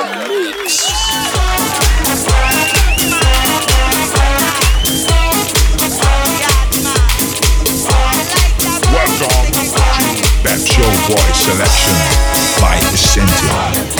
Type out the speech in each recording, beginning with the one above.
To Pep Boy Selection by Essentia.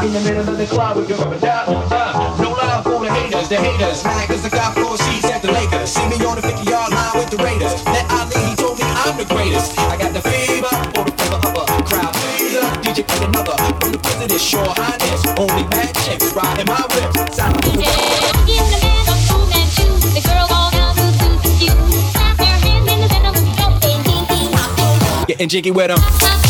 In the middle of the club with your rubber duck. Uh, no love for the haters, the haters. Mad cause I got four seats at the Lakers. See me on the 50 yard line with the Raiders. Let Ali, he told me I'm the greatest. I got the fever for the flavor of a crowd pleaser. DJ put another from the president. sure highness. Only bad chicks riding my whip. Sound DJ, getting jiggy with them.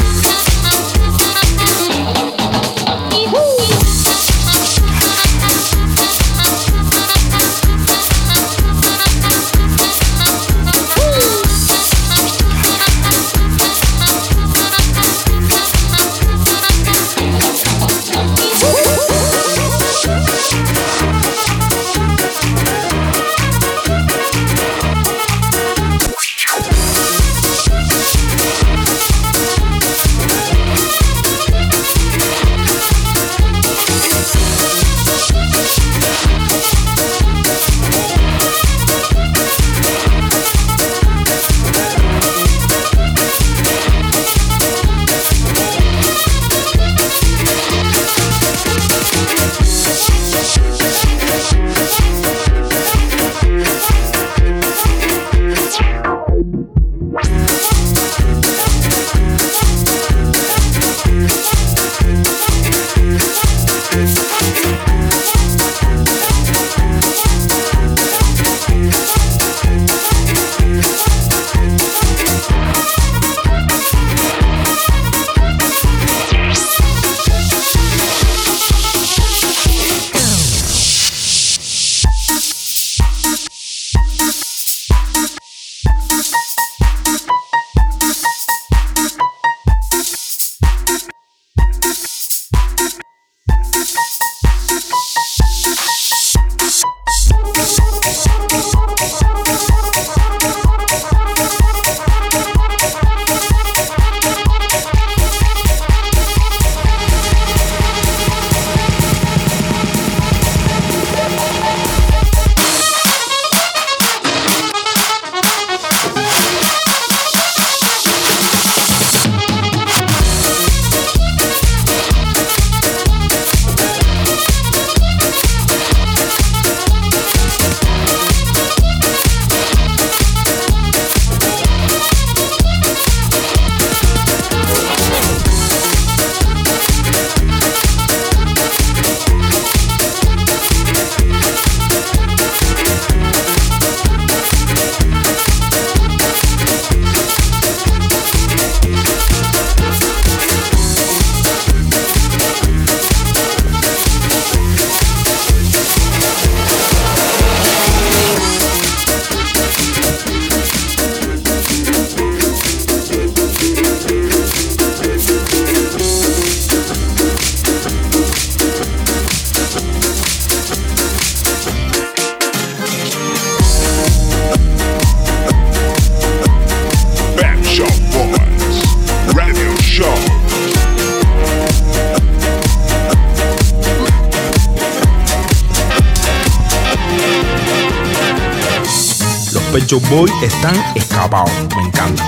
Los Pecho Boys están escapados, me encanta.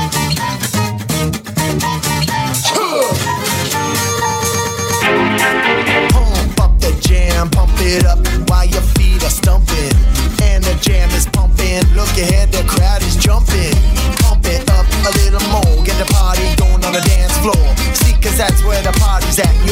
It up while your feet are stumping. And the jam is pumping. Look ahead, the crowd is jumping. Pump it up a little more. Get the party going on the dance floor. See, cause that's where the party's at.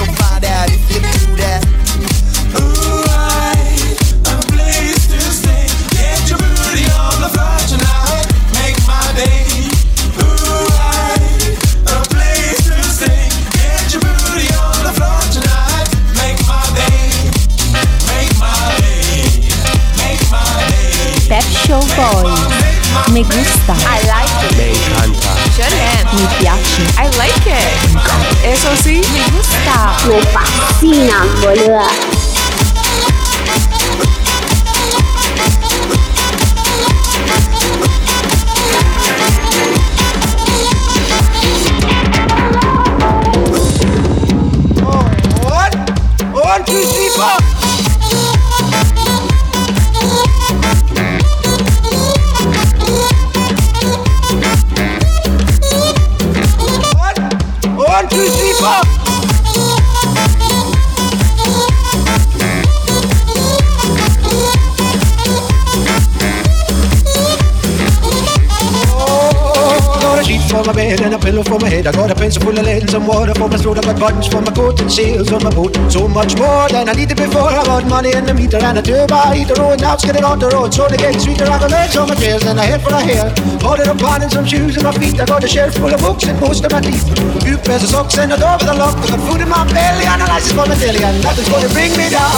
거야. Pillow for my head. I got a pencil full of lead and some water for my throat. I got buttons for my coat and seals on my boot. So much more than I needed before. I got money in the meter and a turbo heater. Oh, now it's getting on the road. So they get sweeter. I got legs on my chairs and a head for a hair. Ordered a pan and some shoes on my feet. I got a shelf full of books and most of my teeth. Few pairs of socks and a door with a lock. I got food in my belly and a license for my daily. And nothing's gonna bring me down.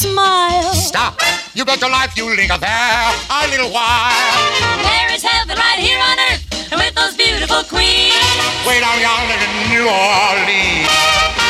Smile. Stop. You bet your life you linger there a little while. There is heaven right here on earth with those beautiful queens. Way down yonder in New Orleans.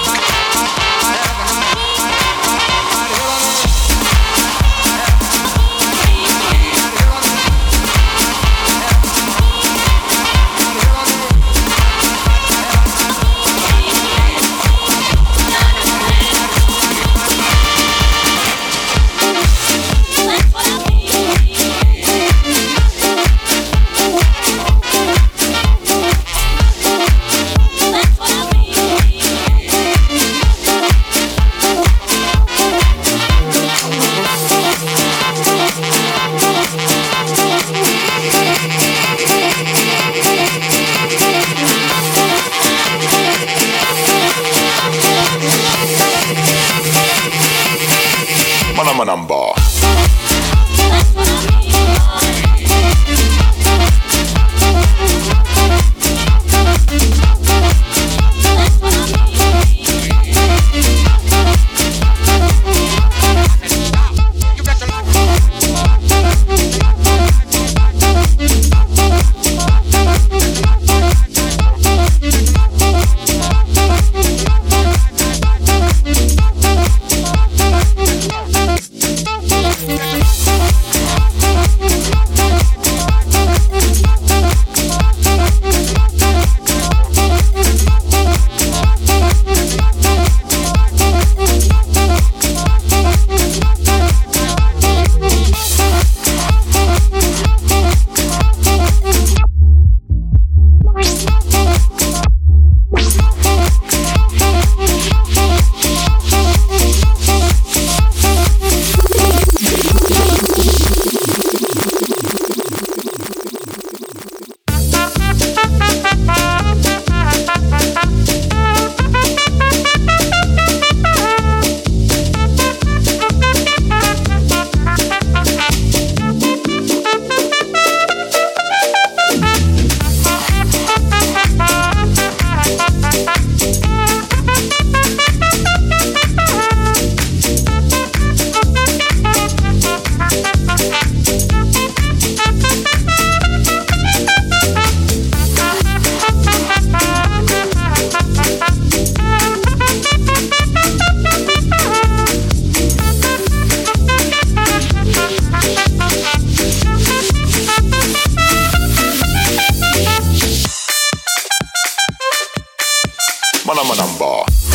Manama number. Manama number.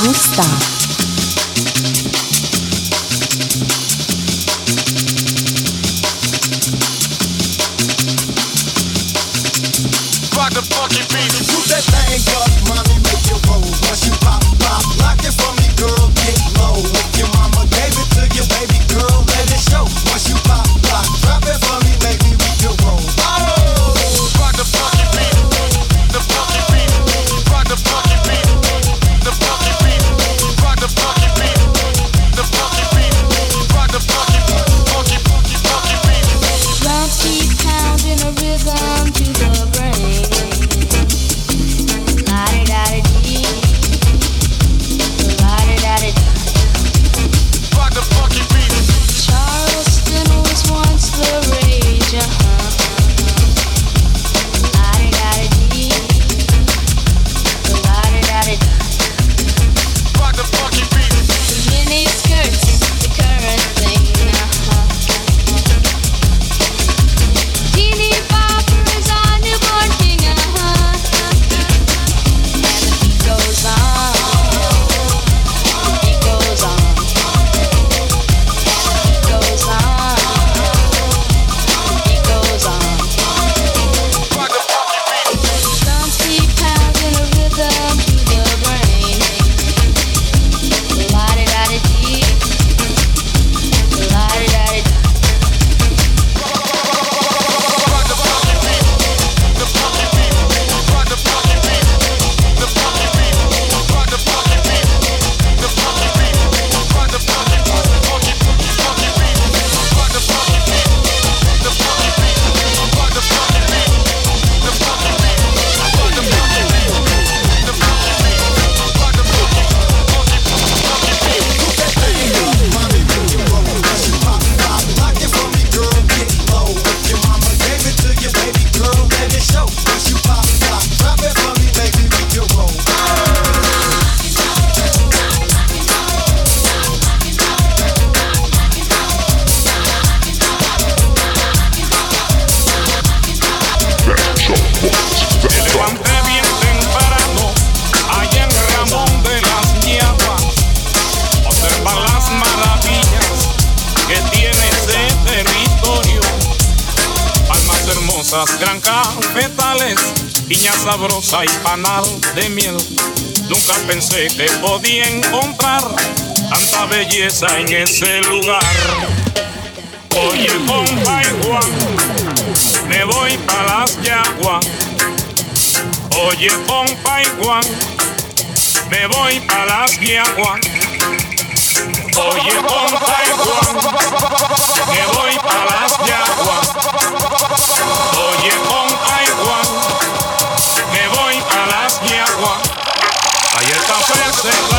Gustavo. belleza en ese lugar. Oye, compa y Juan, me voy para las yaguas. Oye, compa y Juan, me voy para las yaguas. Oye, compa y Juan, me voy para las yaguas. Oye, compa y Juan, me voy para las yaguas. Ayer café se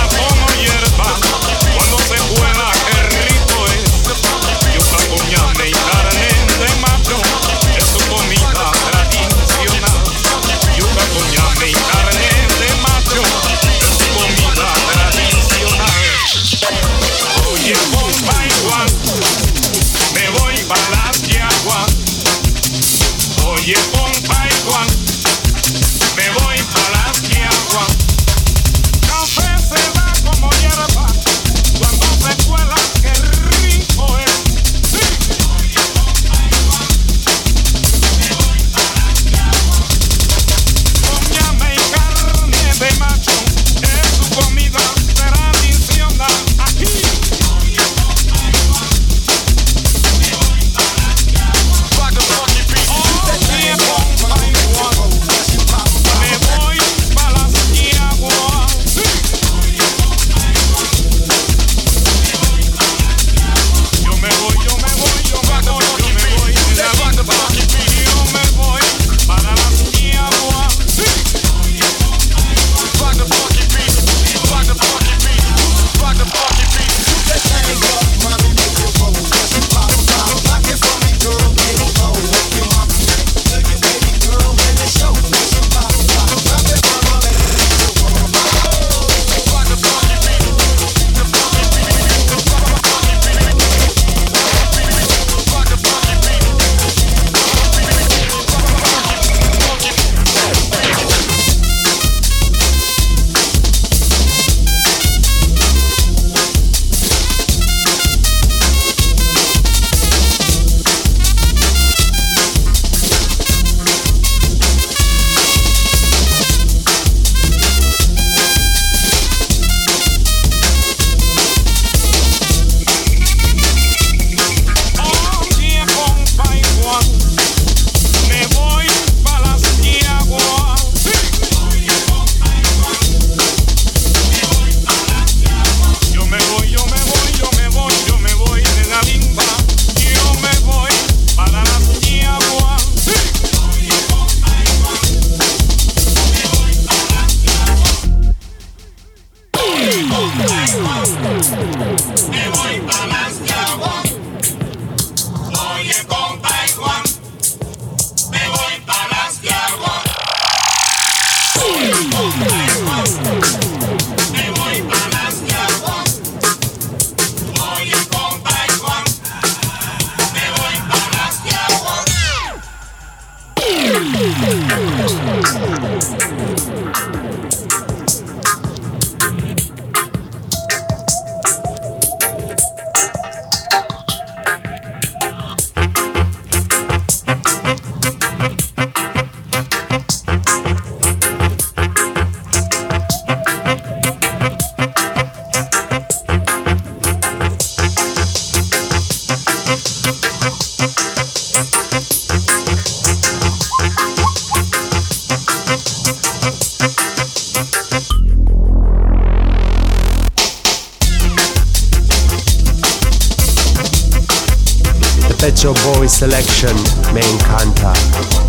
selection me encanta.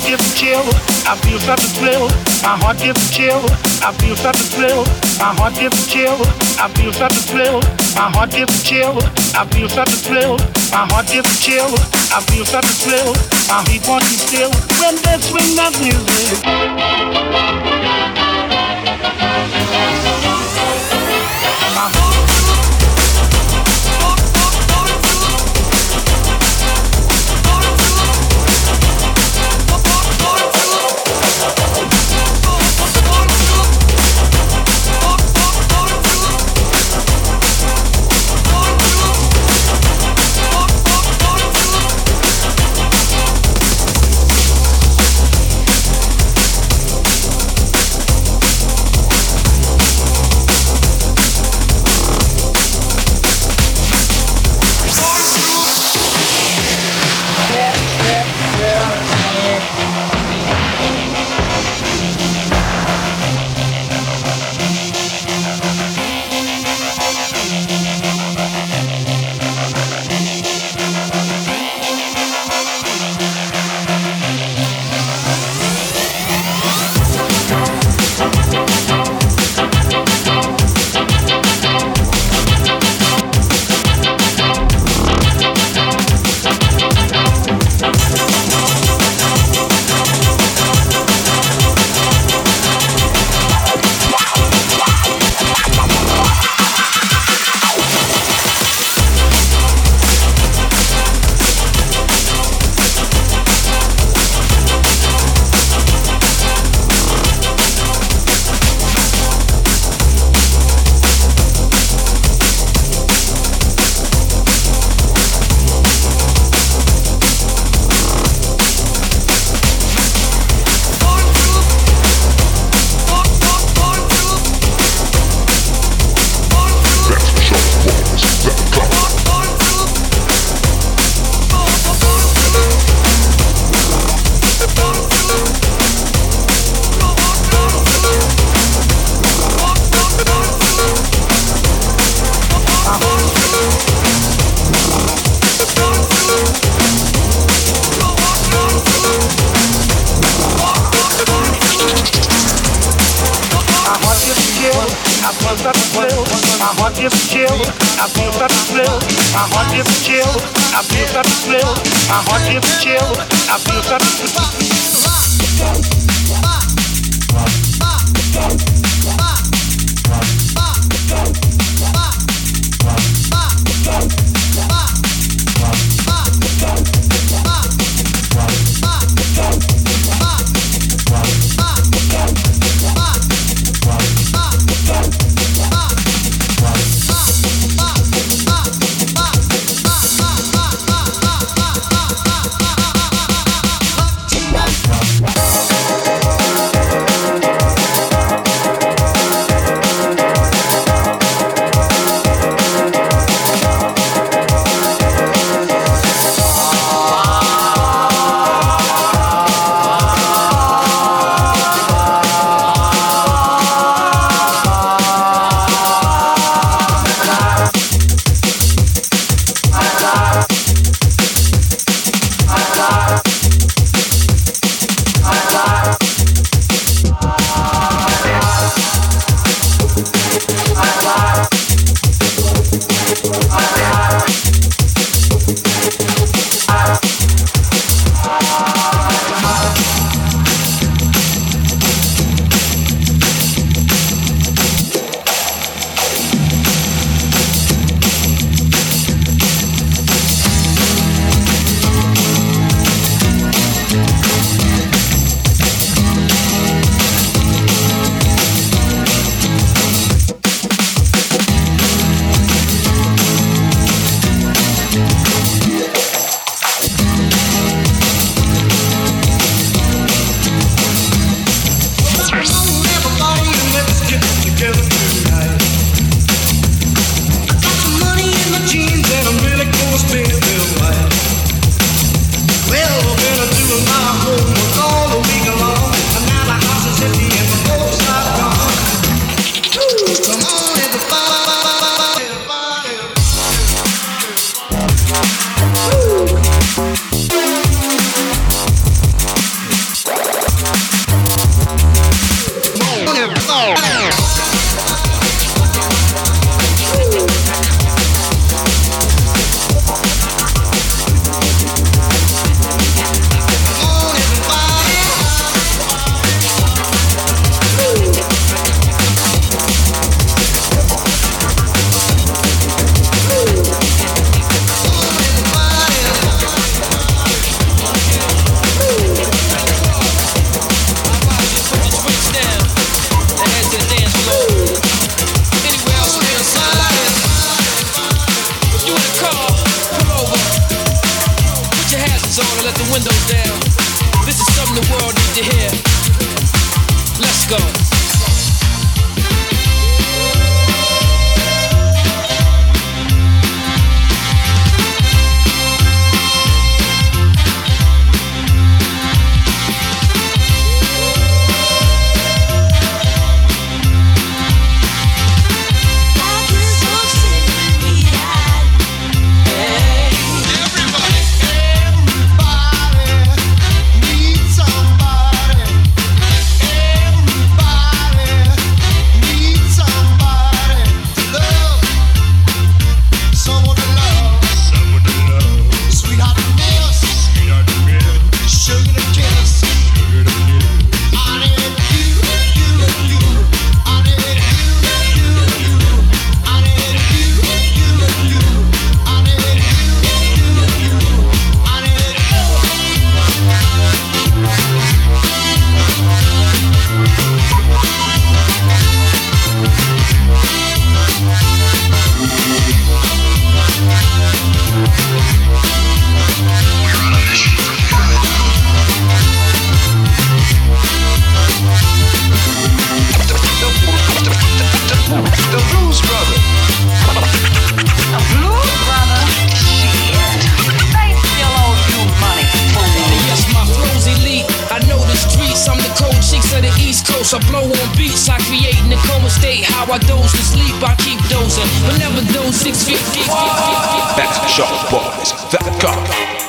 Heart gets a chill, I feel such a thrill. My heart gets a chill, I feel such a thrill. My heart gets a chill, I feel such a thrill. My heart gets a chill, I feel such a thrill. My heart gets a chill, I feel such a thrill. My heat wants you still when they swing that music. Morning rains from the sky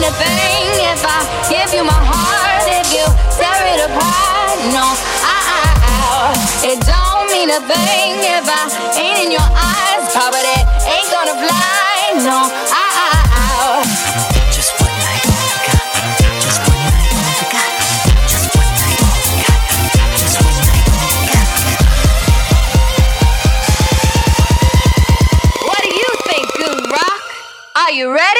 mean a thing if I give you my heart. If you tear it apart, No, ow. It don't mean a thing if I ain't in your eyes. But it ain't gonna fly. No, ow. Just one night, all we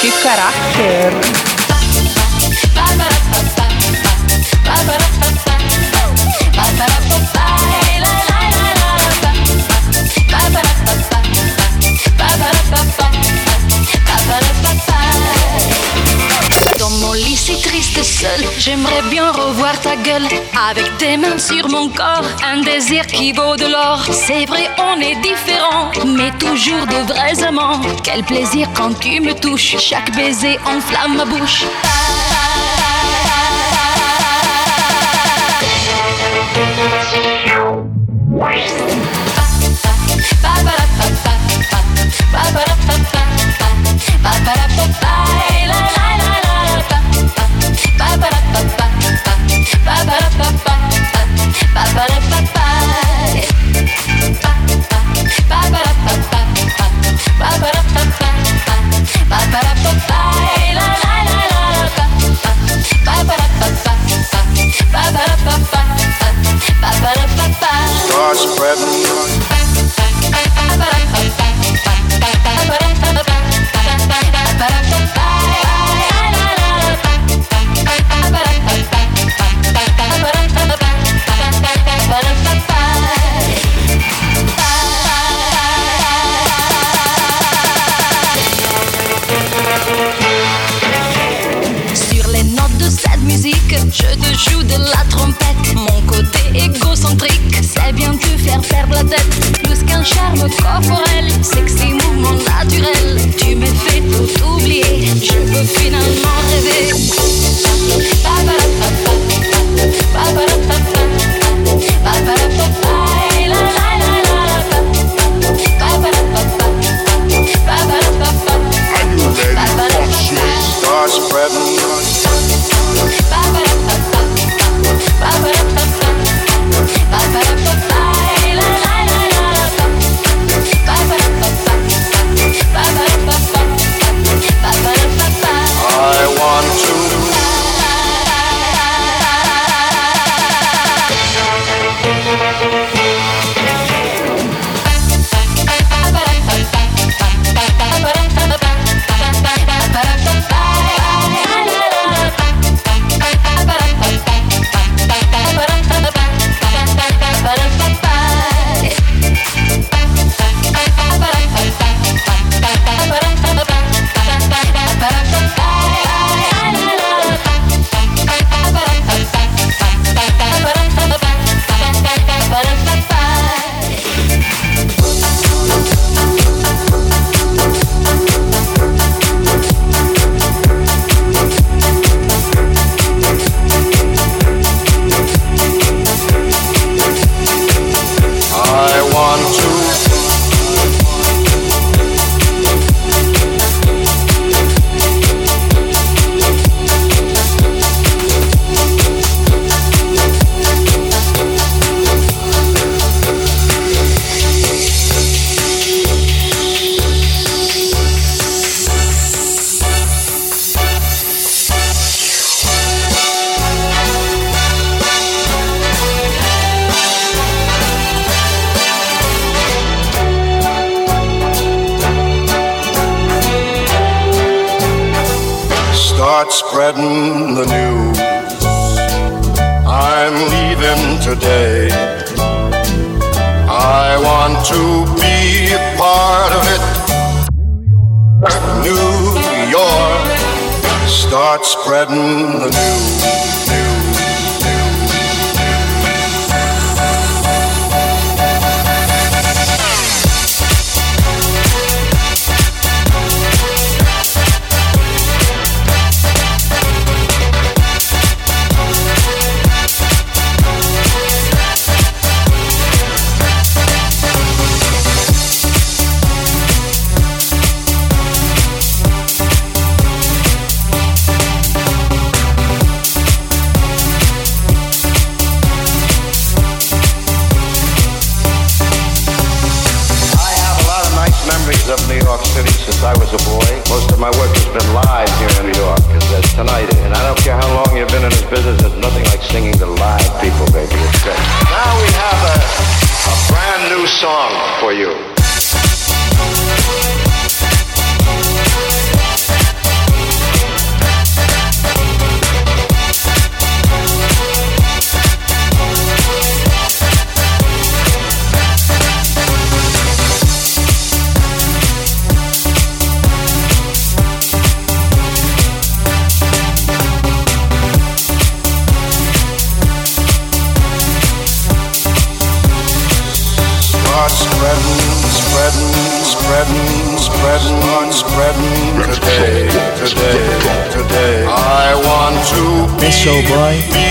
que caráter. Triste seul, j'aimerais bien revoir ta gueule. Avec tes mains sur mon corps, un désir qui vaut de l'or. C'est vrai on est différents, mais toujours de vrais amants. Quel plaisir quand tu me touches, chaque baiser enflamme ma bouche Start spreading sans faire la tête. Plus qu'un charme corporel, sexy mouvement naturel. Tu m'es fais tout oublier, je peux finalement rêver. Start spreading the news. I'm leaving today. I want to be a part of it. New York. Start spreading the news. Show Boy,